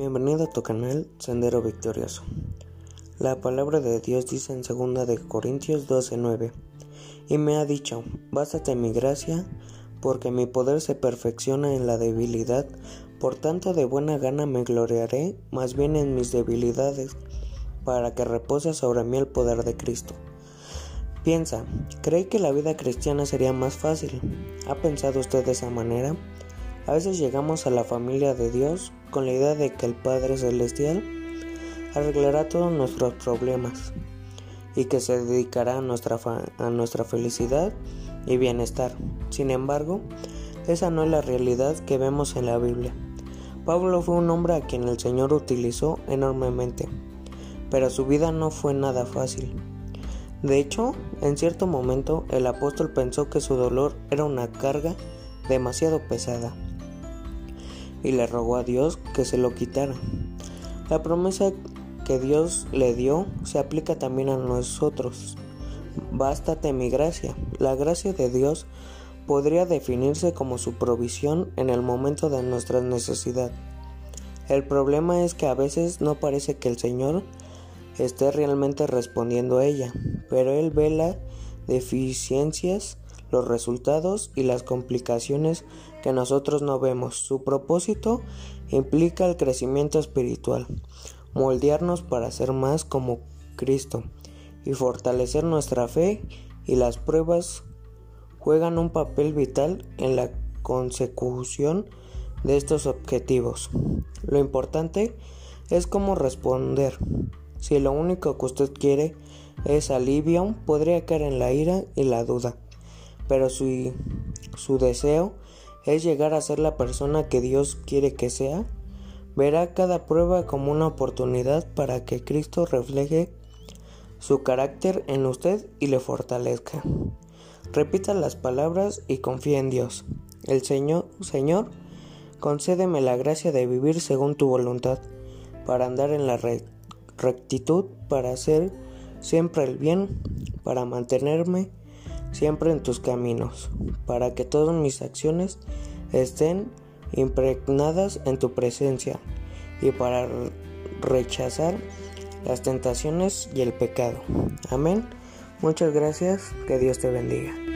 Bienvenido a tu canal Sendero Victorioso. La palabra de Dios dice en 2 de Corintios 12:9, y me ha dicho, bástate mi gracia, porque mi poder se perfecciona en la debilidad, por tanto de buena gana me gloriaré más bien en mis debilidades, para que repose sobre mí el poder de Cristo. Piensa, ¿cree que la vida cristiana sería más fácil? ¿Ha pensado usted de esa manera? A veces llegamos a la familia de Dios con la idea de que el Padre Celestial arreglará todos nuestros problemas y que se dedicará a nuestra, a nuestra felicidad y bienestar. Sin embargo, esa no es la realidad que vemos en la Biblia. Pablo fue un hombre a quien el Señor utilizó enormemente, pero su vida no fue nada fácil. De hecho, en cierto momento el apóstol pensó que su dolor era una carga demasiado pesada y le rogó a Dios que se lo quitara. La promesa que Dios le dio se aplica también a nosotros. Bástate mi gracia. La gracia de Dios podría definirse como su provisión en el momento de nuestra necesidad. El problema es que a veces no parece que el Señor esté realmente respondiendo a ella, pero Él ve las deficiencias los resultados y las complicaciones que nosotros no vemos. Su propósito implica el crecimiento espiritual, moldearnos para ser más como Cristo y fortalecer nuestra fe y las pruebas juegan un papel vital en la consecución de estos objetivos. Lo importante es cómo responder. Si lo único que usted quiere es alivio, podría caer en la ira y la duda pero su, su deseo es llegar a ser la persona que Dios quiere que sea, verá cada prueba como una oportunidad para que Cristo refleje su carácter en usted y le fortalezca. Repita las palabras y confía en Dios. El Señor, Señor, concédeme la gracia de vivir según tu voluntad, para andar en la rectitud, para hacer siempre el bien, para mantenerme siempre en tus caminos, para que todas mis acciones estén impregnadas en tu presencia y para rechazar las tentaciones y el pecado. Amén. Muchas gracias. Que Dios te bendiga.